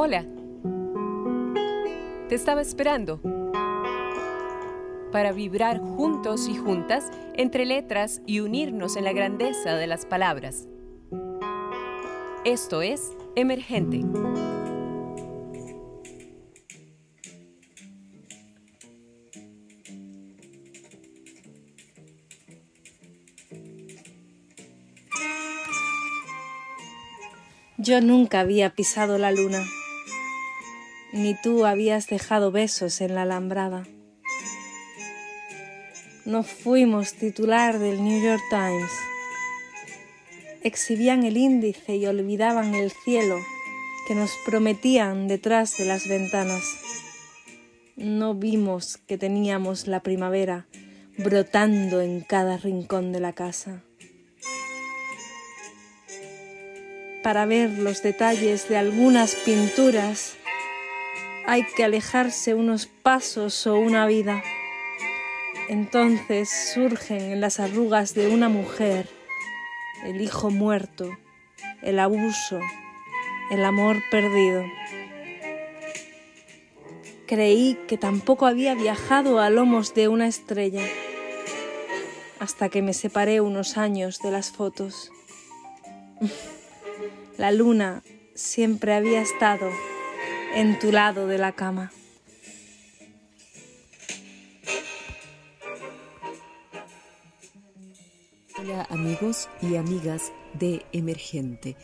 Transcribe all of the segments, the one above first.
Hola. Te estaba esperando para vibrar juntos y juntas entre letras y unirnos en la grandeza de las palabras. Esto es Emergente. Yo nunca había pisado la luna, ni tú habías dejado besos en la alambrada. No fuimos titular del New York Times. Exhibían el índice y olvidaban el cielo que nos prometían detrás de las ventanas. No vimos que teníamos la primavera brotando en cada rincón de la casa. para ver los detalles de algunas pinturas hay que alejarse unos pasos o una vida. Entonces surgen en las arrugas de una mujer el hijo muerto, el abuso, el amor perdido. Creí que tampoco había viajado a lomos de una estrella, hasta que me separé unos años de las fotos. La luna siempre había estado en tu lado de la cama. Hola amigos y amigas de Emergente.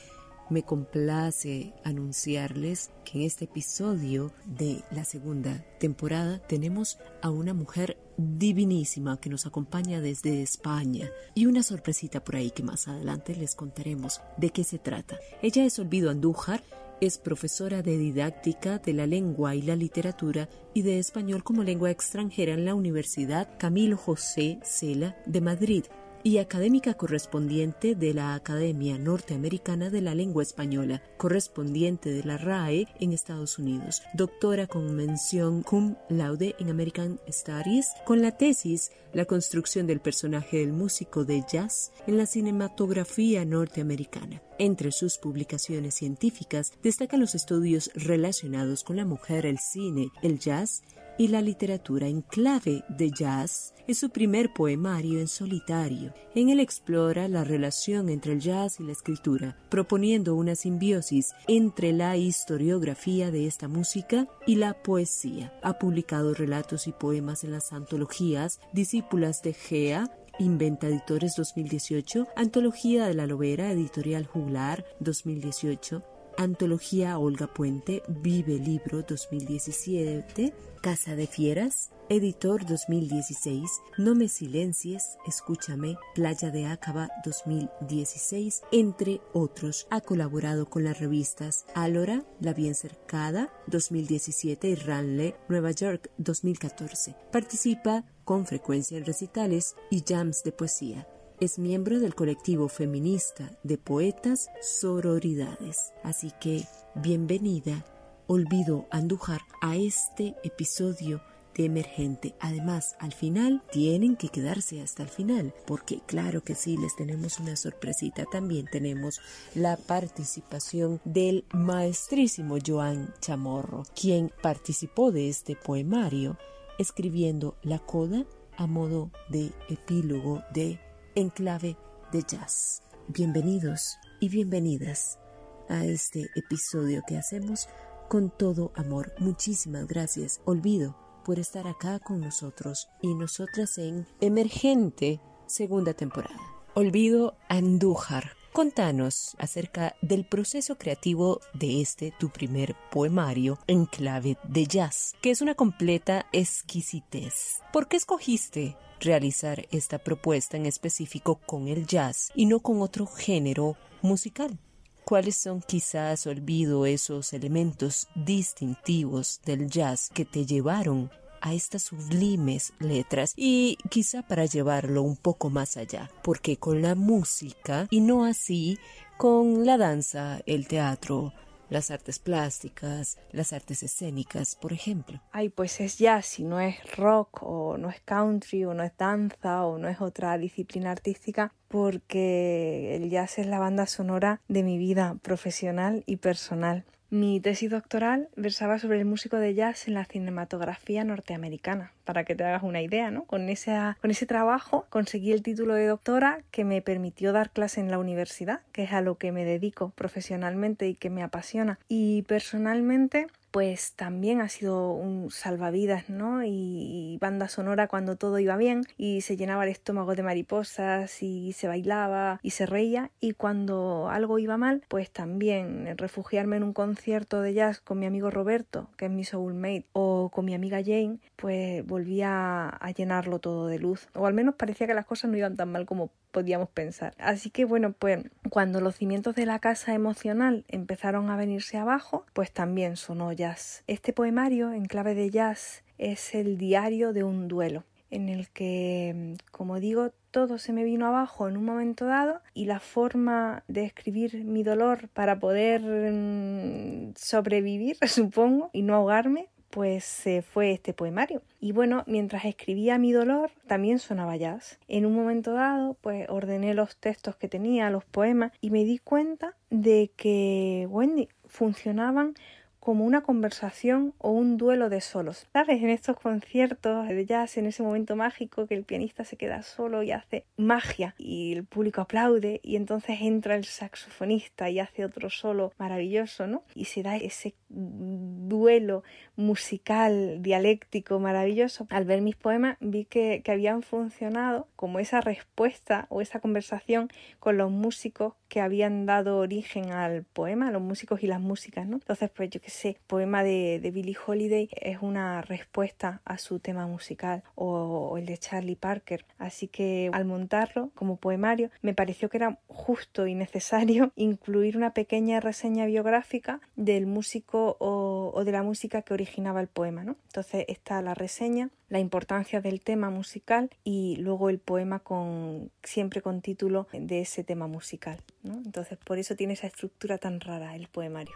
Me complace anunciarles que en este episodio de la segunda temporada tenemos a una mujer divinísima que nos acompaña desde España y una sorpresita por ahí que más adelante les contaremos de qué se trata. Ella es Olvido Andújar, es profesora de didáctica de la lengua y la literatura y de español como lengua extranjera en la Universidad Camilo José Cela de Madrid y académica correspondiente de la Academia Norteamericana de la Lengua Española, correspondiente de la RAE en Estados Unidos, doctora con mención cum laude en American Studies, con la tesis La construcción del personaje del músico de jazz en la cinematografía norteamericana. Entre sus publicaciones científicas destacan los estudios relacionados con la mujer, el cine, el jazz y la literatura en clave de jazz es su primer poemario en solitario. En él explora la relación entre el jazz y la escritura, proponiendo una simbiosis entre la historiografía de esta música y la poesía. Ha publicado relatos y poemas en las antologías Discípulas de Gea, Inventa Editores 2018, Antología de la Lobera, Editorial Juglar 2018, Antología Olga Puente, Vive Libro 2017, Casa de Fieras, Editor 2016, No me silencies, Escúchame, Playa de Acaba 2016, entre otros. Ha colaborado con las revistas Alora, La Bien Cercada 2017 y Ranle, Nueva York 2014. Participa con frecuencia en recitales y jams de poesía. Es miembro del colectivo feminista de poetas Sororidades. Así que, bienvenida, Olvido Andújar, a este episodio de Emergente. Además, al final tienen que quedarse hasta el final, porque claro que sí, les tenemos una sorpresita. También tenemos la participación del maestrísimo Joan Chamorro, quien participó de este poemario escribiendo la coda a modo de epílogo de en clave de jazz. Bienvenidos y bienvenidas a este episodio que hacemos con todo amor. Muchísimas gracias. Olvido por estar acá con nosotros y nosotras en Emergente segunda temporada. Olvido Andújar. Contanos acerca del proceso creativo de este tu primer poemario en clave de jazz, que es una completa exquisitez. ¿Por qué escogiste realizar esta propuesta en específico con el jazz y no con otro género musical. ¿Cuáles son quizás, olvido, esos elementos distintivos del jazz que te llevaron a estas sublimes letras y quizá para llevarlo un poco más allá, porque con la música y no así con la danza, el teatro, las artes plásticas, las artes escénicas, por ejemplo. Ay, pues es jazz y no es rock o no es country o no es danza o no es otra disciplina artística, porque el jazz es la banda sonora de mi vida profesional y personal. Mi tesis doctoral versaba sobre el músico de jazz en la cinematografía norteamericana, para que te hagas una idea, ¿no? Con ese, con ese trabajo conseguí el título de doctora que me permitió dar clase en la universidad, que es a lo que me dedico profesionalmente y que me apasiona. Y personalmente pues también ha sido un salvavidas, ¿no? Y, banda sonora cuando todo iba bien y se llenaba el estómago de mariposas y se bailaba y se reía y cuando algo iba mal, pues también refugiarme en un concierto de jazz con mi amigo Roberto, que es mi soulmate, o con mi amiga Jane, pues volvía a llenarlo todo de luz. O al menos parecía que las cosas no iban tan mal como podíamos pensar. Así que bueno, pues cuando los cimientos de la casa emocional empezaron a venirse abajo, pues también sonó jazz. Este poemario en clave de jazz es el diario de un duelo en el que, como digo, todo se me vino abajo en un momento dado y la forma de escribir mi dolor para poder mm, sobrevivir, supongo, y no ahogarme, pues se fue este poemario. Y bueno, mientras escribía mi dolor, también sonaba jazz. En un momento dado, pues ordené los textos que tenía, los poemas, y me di cuenta de que Wendy funcionaban como una conversación o un duelo de solos. ¿Sabes? En estos conciertos de jazz, en ese momento mágico que el pianista se queda solo y hace magia y el público aplaude y entonces entra el saxofonista y hace otro solo maravilloso, ¿no? Y se da ese duelo musical, dialéctico, maravilloso. Al ver mis poemas vi que, que habían funcionado como esa respuesta o esa conversación con los músicos que habían dado origen al poema, los músicos y las músicas, ¿no? Entonces, pues yo qué sé, poema de, de Billie Holiday es una respuesta a su tema musical o, el de Charlie Parker. Así que al montarlo como poemario me pareció que era justo y necesario incluir una pequeña reseña biográfica del músico o, o de la música que originaba el poema, ¿no? Entonces está la reseña, la importancia del tema musical y luego el poema con siempre con título de ese tema musical. ¿no? Entonces por eso tiene esa estructura tan rara el poemario.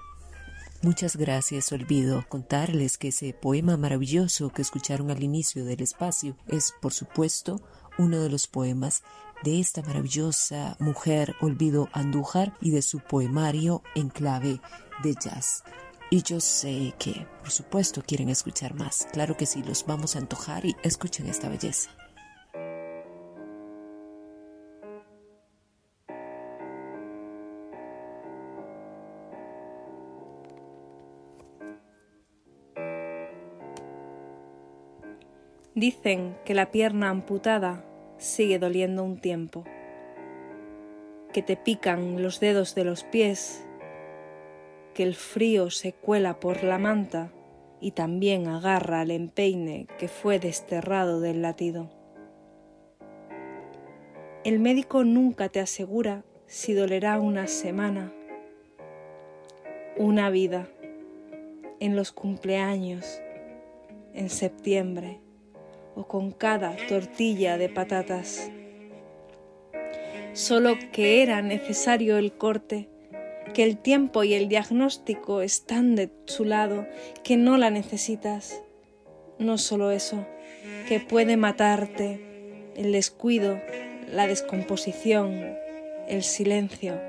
Muchas gracias. Olvido contarles que ese poema maravilloso que escucharon al inicio del espacio es, por supuesto, uno de los poemas de esta maravillosa mujer Olvido Andújar y de su poemario en clave de jazz. Y yo sé que, por supuesto, quieren escuchar más. Claro que sí, los vamos a antojar y escuchen esta belleza. Dicen que la pierna amputada sigue doliendo un tiempo, que te pican los dedos de los pies que el frío se cuela por la manta y también agarra al empeine que fue desterrado del latido. El médico nunca te asegura si dolerá una semana, una vida, en los cumpleaños, en septiembre o con cada tortilla de patatas. Solo que era necesario el corte que el tiempo y el diagnóstico están de su lado, que no la necesitas. No solo eso, que puede matarte el descuido, la descomposición, el silencio.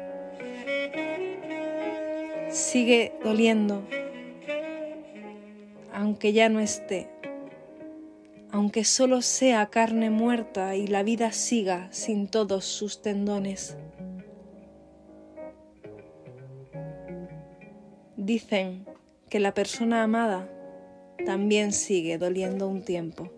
Sigue doliendo, aunque ya no esté, aunque solo sea carne muerta y la vida siga sin todos sus tendones. Dicen que la persona amada también sigue doliendo un tiempo.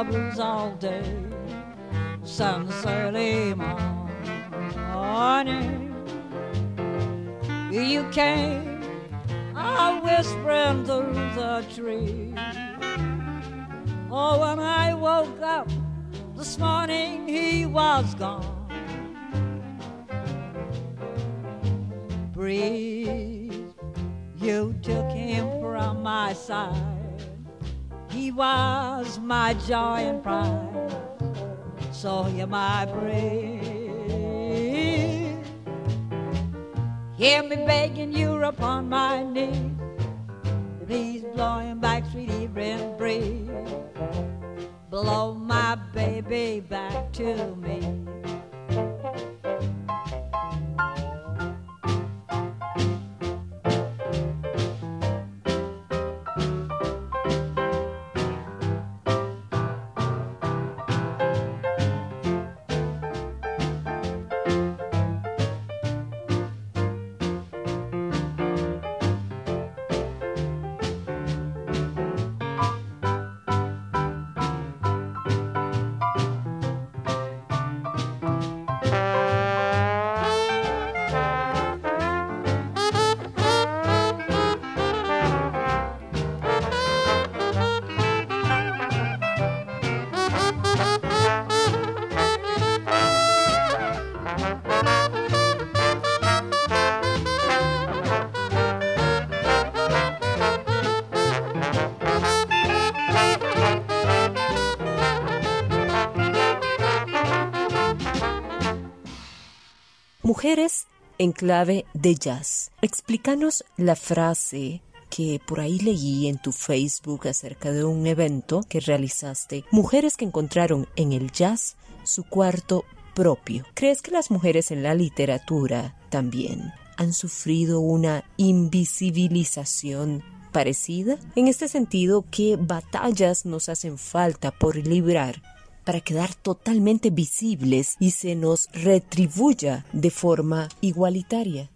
Blues all day, since early morning. You came, I whispering through the trees. Oh, when I woke up this morning, he was gone. Breeze, you took him from my side. He was my joy and pride. So you're my breeze. Hear me begging you upon my knees. Please blow him back, sweet evening breeze. Blow my baby back to me. Mujeres en clave de jazz. Explícanos la frase que por ahí leí en tu Facebook acerca de un evento que realizaste. Mujeres que encontraron en el jazz su cuarto propio. ¿Crees que las mujeres en la literatura también han sufrido una invisibilización parecida? En este sentido, ¿qué batallas nos hacen falta por librar para quedar totalmente visibles y se nos retribuya de forma igualitaria.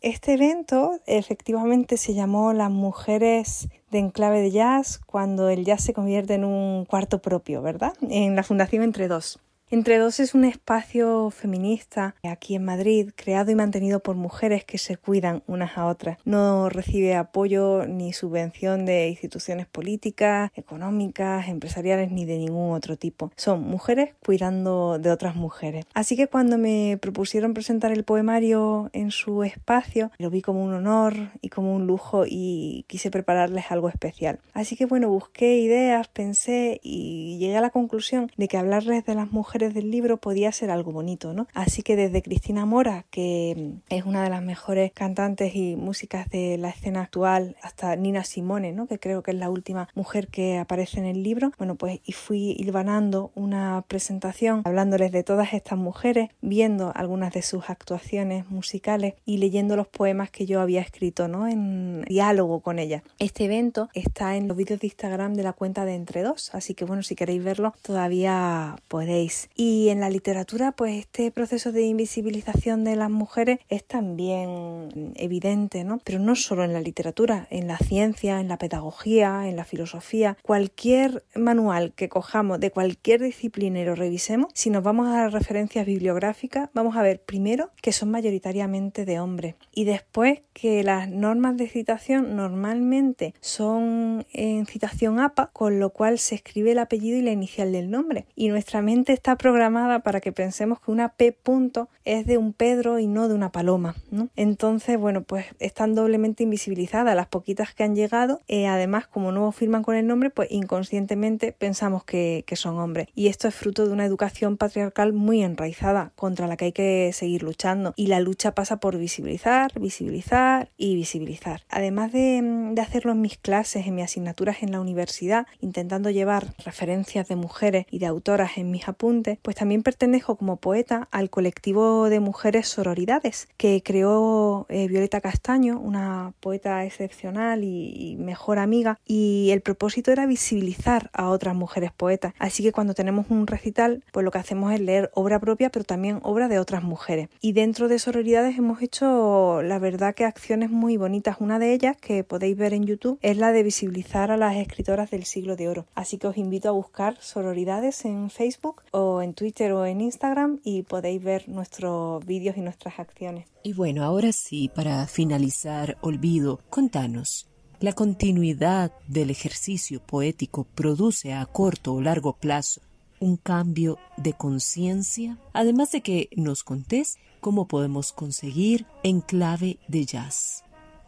Este evento efectivamente se llamó Las mujeres de enclave de jazz cuando el jazz se convierte en un cuarto propio, ¿verdad? En la Fundación Entre Dos. Entre dos es un espacio feminista aquí en Madrid, creado y mantenido por mujeres que se cuidan unas a otras. No recibe apoyo ni subvención de instituciones políticas, económicas, empresariales ni de ningún otro tipo. Son mujeres cuidando de otras mujeres. Así que cuando me propusieron presentar el poemario en su espacio, lo vi como un honor y como un lujo y quise prepararles algo especial. Así que bueno, busqué ideas, pensé y llegué a la conclusión de que hablarles de las mujeres del libro podía ser algo bonito, ¿no? Así que desde Cristina Mora, que es una de las mejores cantantes y músicas de la escena actual, hasta Nina Simone, ¿no? Que creo que es la última mujer que aparece en el libro. Bueno, pues y fui hilvanando una presentación hablándoles de todas estas mujeres, viendo algunas de sus actuaciones musicales y leyendo los poemas que yo había escrito, ¿no? En diálogo con ellas. Este evento está en los vídeos de Instagram de la cuenta de Entre Dos, así que bueno, si queréis verlo, todavía podéis. Y en la literatura, pues este proceso de invisibilización de las mujeres es también evidente, ¿no? Pero no solo en la literatura, en la ciencia, en la pedagogía, en la filosofía, cualquier manual que cojamos de cualquier disciplina y lo revisemos, si nos vamos a las referencias bibliográficas, vamos a ver primero que son mayoritariamente de hombres. Y después que las normas de citación normalmente son en citación APA, con lo cual se escribe el apellido y la inicial del nombre. Y nuestra mente está programada para que pensemos que una P punto es de un Pedro y no de una paloma. ¿no? Entonces, bueno, pues están doblemente invisibilizadas las poquitas que han llegado. Eh, además, como no firman con el nombre, pues inconscientemente pensamos que, son hombres. Y esto es fruto de una educación patriarcal muy enraizada contra la que hay que seguir luchando. Y la lucha pasa por visibilizar, visibilizar y visibilizar. Además de, de hacerlo en mis clases, en mis asignaturas en la universidad, intentando llevar referencias de mujeres y de autoras en mis apuntes, pues también pertenezco como poeta al colectivo de mujeres sororidades que creó eh, Violeta Castaño, una poeta excepcional y, mejor amiga, y el propósito era visibilizar a otras mujeres poetas. Así que cuando tenemos un recital, pues lo que hacemos es leer obra propia, pero también obra de otras mujeres. Y dentro de sororidades hemos hecho, la verdad, que acciones muy bonitas. Una de ellas, que podéis ver en YouTube, es la de visibilizar a las escritoras del siglo de oro. Así que os invito a buscar sororidades en Facebook o en Twitter o en Instagram y podéis ver nuestros vídeos y nuestras acciones. Y bueno, ahora sí, para finalizar, olvido, contanos. La continuidad del ejercicio poético produce a corto o largo plazo un cambio de conciencia, además de que nos contés cómo podemos conseguir en clave de jazz.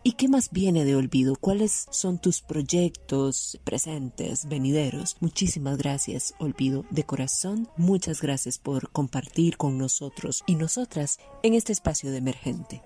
¿Y qué más viene de olvido? ¿Cuáles son tus proyectos presentes, venideros? Muchísimas gracias, Olvido, de corazón. Muchas gracias por compartir con nosotros y nosotras en este espacio de emergente.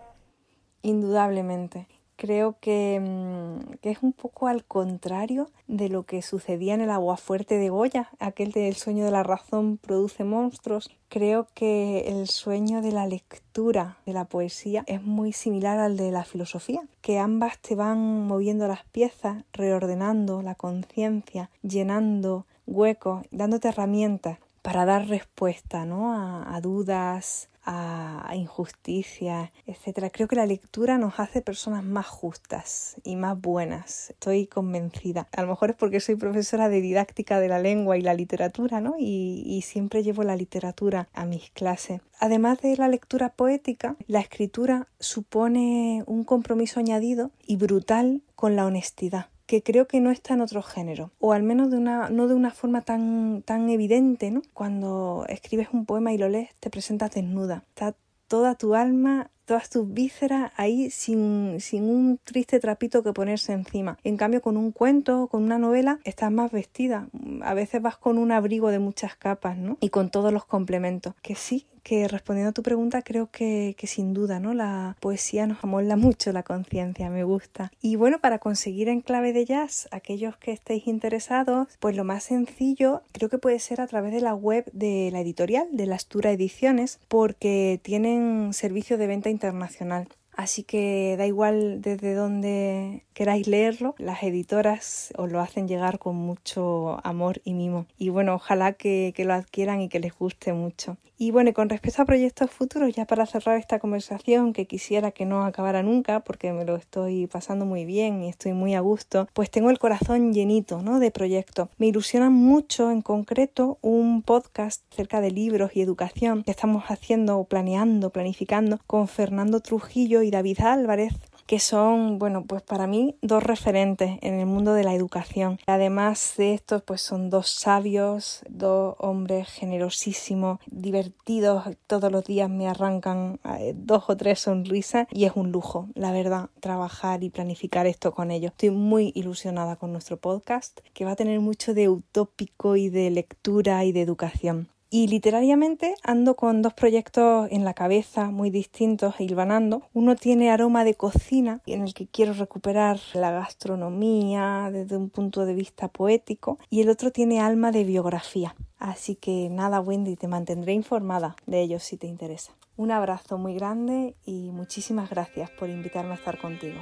Indudablemente creo que, mm, que, es un poco al contrario de lo que sucedía en el aguafuerte de Goya, aquel del sueño de la razón produce monstruos. Creo que el sueño de la lectura de la poesía es muy similar al de la filosofía, que ambas te van moviendo las piezas, reordenando la conciencia, llenando huecos, dándote herramientas para dar respuesta ¿no? a, a dudas, a, injusticias, etcétera. Creo que la lectura nos hace personas más justas y más buenas. Estoy convencida. A lo mejor es porque soy profesora de didáctica de la lengua y la literatura, ¿no? Y, y siempre llevo la literatura a mis clases. Además de la lectura poética, la escritura supone un compromiso añadido y brutal con la honestidad que creo que no está en otro género, o al menos de una, no de una forma tan, tan evidente, ¿no? Cuando escribes un poema y lo lees, te presentas desnuda. Está toda tu alma todas tus vísceras ahí sin, sin, un triste trapito que ponerse encima. En cambio, con un cuento, con una novela, estás más vestida. A veces vas con un abrigo de muchas capas, ¿no? Y con todos los complementos. Que sí, que respondiendo a tu pregunta, creo que, que, sin duda, ¿no? La poesía nos amolda mucho la conciencia, me gusta. Y bueno, para conseguir en clave de jazz, aquellos que estéis interesados, pues lo más sencillo creo que puede ser a través de la web de la editorial, de la Astura Ediciones, porque tienen servicio de venta internacional. Así que da igual desde donde queráis leerlo, las editoras os lo hacen llegar con mucho amor y mimo. Y bueno, ojalá que, que lo adquieran y que les guste mucho. Y bueno, con respecto a proyectos futuros, ya para cerrar esta conversación, que quisiera que no acabara nunca, porque me lo estoy pasando muy bien y estoy muy a gusto, pues tengo el corazón llenito ¿no? de proyectos. Me ilusiona mucho, en concreto, un podcast cerca de libros y educación que estamos haciendo, planeando, planificando con Fernando Trujillo y David Álvarez, que son, bueno, pues para mí dos referentes en el mundo de la educación. Además de estos, pues son dos sabios, dos hombres generosísimos, divertidos, todos los días me arrancan eh, dos o tres sonrisas y es un lujo, la verdad, trabajar y planificar esto con ellos. Estoy muy ilusionada con nuestro podcast, que va a tener mucho de utópico y de lectura y de educación. Y literariamente ando con dos proyectos en la cabeza muy distintos, hilvanando. Uno tiene aroma de cocina, en el que quiero recuperar la gastronomía desde un punto de vista poético, y el otro tiene alma de biografía. Así que nada, Wendy, te mantendré informada de ellos si te interesa. Un abrazo muy grande y muchísimas gracias por invitarme a estar contigo.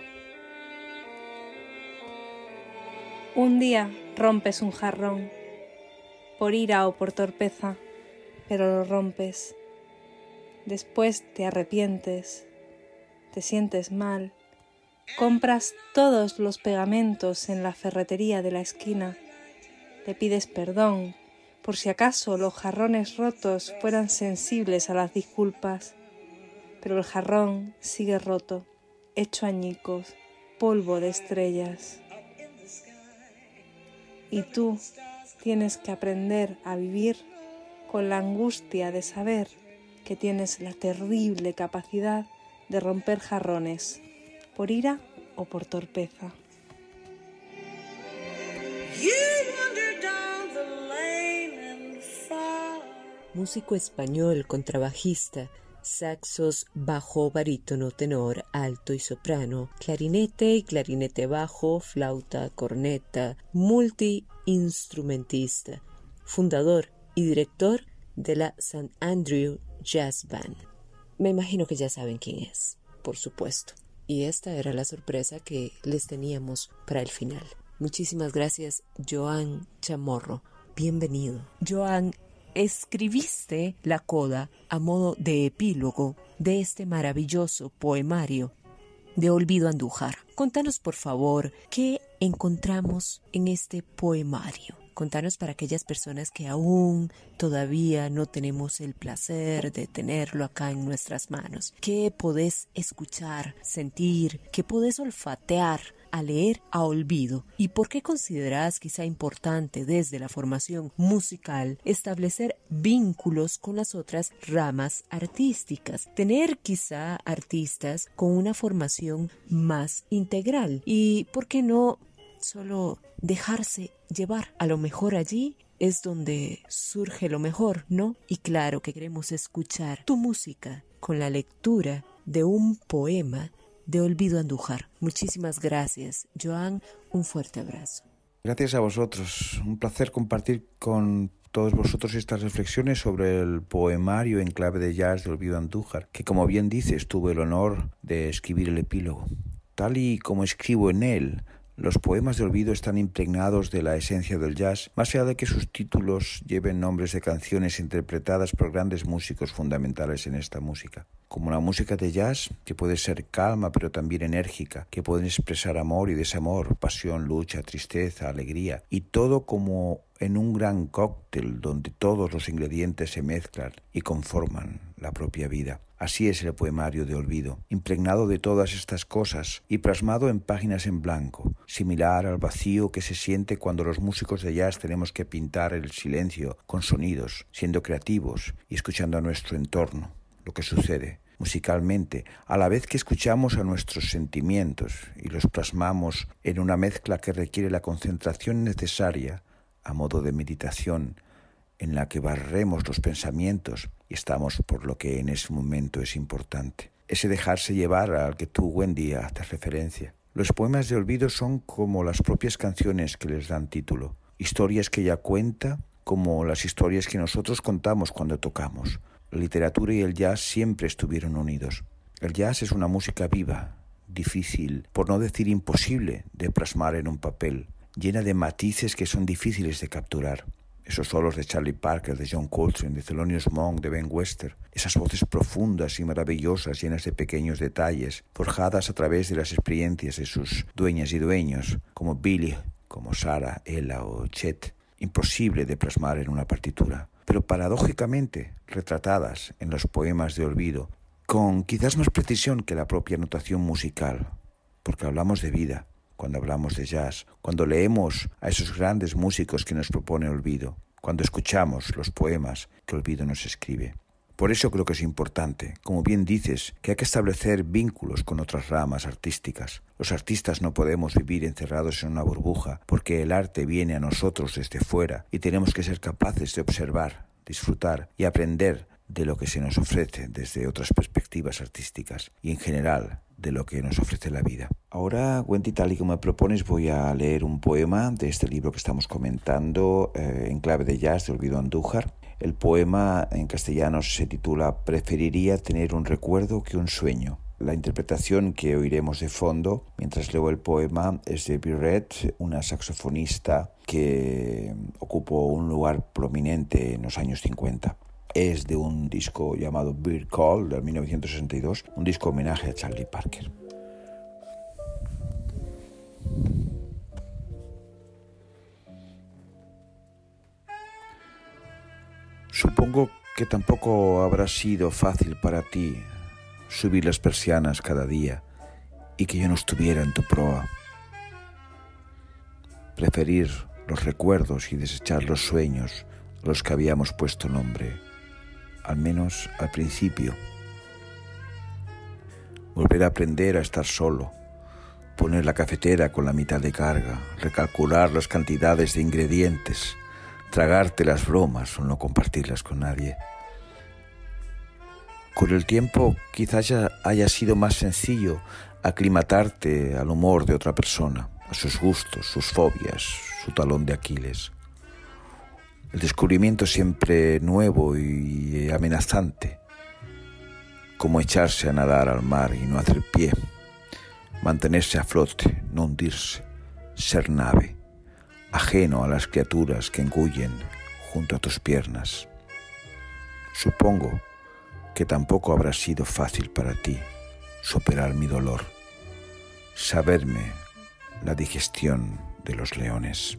Un día rompes un jarrón, por ira o por torpeza pero lo rompes. Después te arrepientes, te sientes mal, compras todos los pegamentos en la ferretería de la esquina, te pides perdón por si acaso los jarrones rotos fueran sensibles a las disculpas, pero el jarrón sigue roto, hecho añicos, polvo de estrellas. Y tú tienes que aprender a vivir con la angustia de saber que tienes la terrible capacidad de romper jarrones, por ira o por torpeza. Músico español, contrabajista, saxos, bajo, barítono, tenor, alto y soprano, clarinete y clarinete bajo, flauta, corneta, multiinstrumentista, fundador y director de la St. Andrew Jazz Band. Me imagino que ya saben quién es, por supuesto. Y esta era la sorpresa que les teníamos para el final. Muchísimas gracias, Joan Chamorro. Bienvenido. Joan, escribiste la coda a modo de epílogo de este maravilloso poemario de Olvido Andújar. Contanos, por favor, qué encontramos en este poemario. Contanos para aquellas personas que aún todavía no tenemos el placer de tenerlo acá en nuestras manos. ¿Qué podés escuchar, sentir, qué podés olfatear a leer a olvido y por qué consideras quizá importante desde la formación musical establecer vínculos con las otras ramas artísticas, tener quizá artistas con una formación más integral. Y por qué no solo dejarse llevar a lo mejor allí es donde surge lo mejor, ¿no? Y claro que queremos escuchar tu música con la lectura de un poema de Olvido Andújar. Muchísimas gracias, Joan. Un fuerte abrazo. Gracias a vosotros. Un placer compartir con todos vosotros estas reflexiones sobre el poemario en clave de jazz de Olvido Andújar, que como bien dices, tuve el honor de escribir el epílogo. Tal y como escribo en él, los poemas de olvido están impregnados de la esencia del jazz, más allá de que sus títulos lleven nombres de canciones interpretadas por grandes músicos fundamentales en esta música. Como la música de jazz, que puede ser calma pero también enérgica, que pueden expresar amor y desamor, pasión, lucha, tristeza, alegría, y todo como en un gran cóctel donde todos los ingredientes se mezclan y conforman la propia vida. Así es el poemario de olvido, impregnado de todas estas cosas y plasmado en páginas en blanco, similar al vacío que se siente cuando los músicos de jazz tenemos que pintar el silencio con sonidos, siendo creativos y escuchando a nuestro entorno, lo que sucede musicalmente, a la vez que escuchamos a nuestros sentimientos y los plasmamos en una mezcla que requiere la concentración necesaria a modo de meditación en la que barremos los pensamientos y estamos por lo que en ese momento es importante. Ese dejarse llevar al que tú, Wendy, haces referencia. Los poemas de olvido son como las propias canciones que les dan título, historias que ella cuenta como las historias que nosotros contamos cuando tocamos. La literatura y el jazz siempre estuvieron unidos. El jazz es una música viva, difícil, por no decir imposible, de plasmar en un papel, llena de matices que son difíciles de capturar esos solos de Charlie Parker, de John Coltrane, de Thelonious Monk, de Ben Wester, esas voces profundas y maravillosas llenas de pequeños detalles, forjadas a través de las experiencias de sus dueñas y dueños, como Billy, como Sarah, Ella o Chet, imposible de plasmar en una partitura, pero paradójicamente retratadas en los poemas de olvido, con quizás más precisión que la propia notación musical, porque hablamos de vida, cuando hablamos de jazz, cuando leemos a esos grandes músicos que nos propone Olvido, cuando escuchamos los poemas que Olvido nos escribe. Por eso creo que es importante, como bien dices, que hay que establecer vínculos con otras ramas artísticas. Los artistas no podemos vivir encerrados en una burbuja porque el arte viene a nosotros desde fuera y tenemos que ser capaces de observar, disfrutar y aprender de lo que se nos ofrece desde otras perspectivas artísticas y en general de lo que nos ofrece la vida. Ahora, Wendy, tal y como me propones, voy a leer un poema de este libro que estamos comentando eh, en clave de jazz de Olvido Andújar. El poema en castellano se titula Preferiría tener un recuerdo que un sueño. La interpretación que oiremos de fondo mientras leo el poema es de Birret, una saxofonista que ocupó un lugar prominente en los años 50 es de un disco llamado Beer Call de 1962, un disco homenaje a Charlie Parker. Supongo que tampoco habrá sido fácil para ti subir las persianas cada día y que yo no estuviera en tu proa. Preferir los recuerdos y desechar los sueños a los que habíamos puesto nombre al menos al principio. Volver a aprender a estar solo, poner la cafetera con la mitad de carga, recalcular las cantidades de ingredientes, tragarte las bromas o no compartirlas con nadie. Con el tiempo quizás haya sido más sencillo aclimatarte al humor de otra persona, a sus gustos, sus fobias, su talón de Aquiles. El descubrimiento siempre nuevo y amenazante, como echarse a nadar al mar y no hacer pie, mantenerse a flote, no hundirse, ser nave, ajeno a las criaturas que engullen junto a tus piernas. Supongo que tampoco habrá sido fácil para ti superar mi dolor, saberme la digestión de los leones.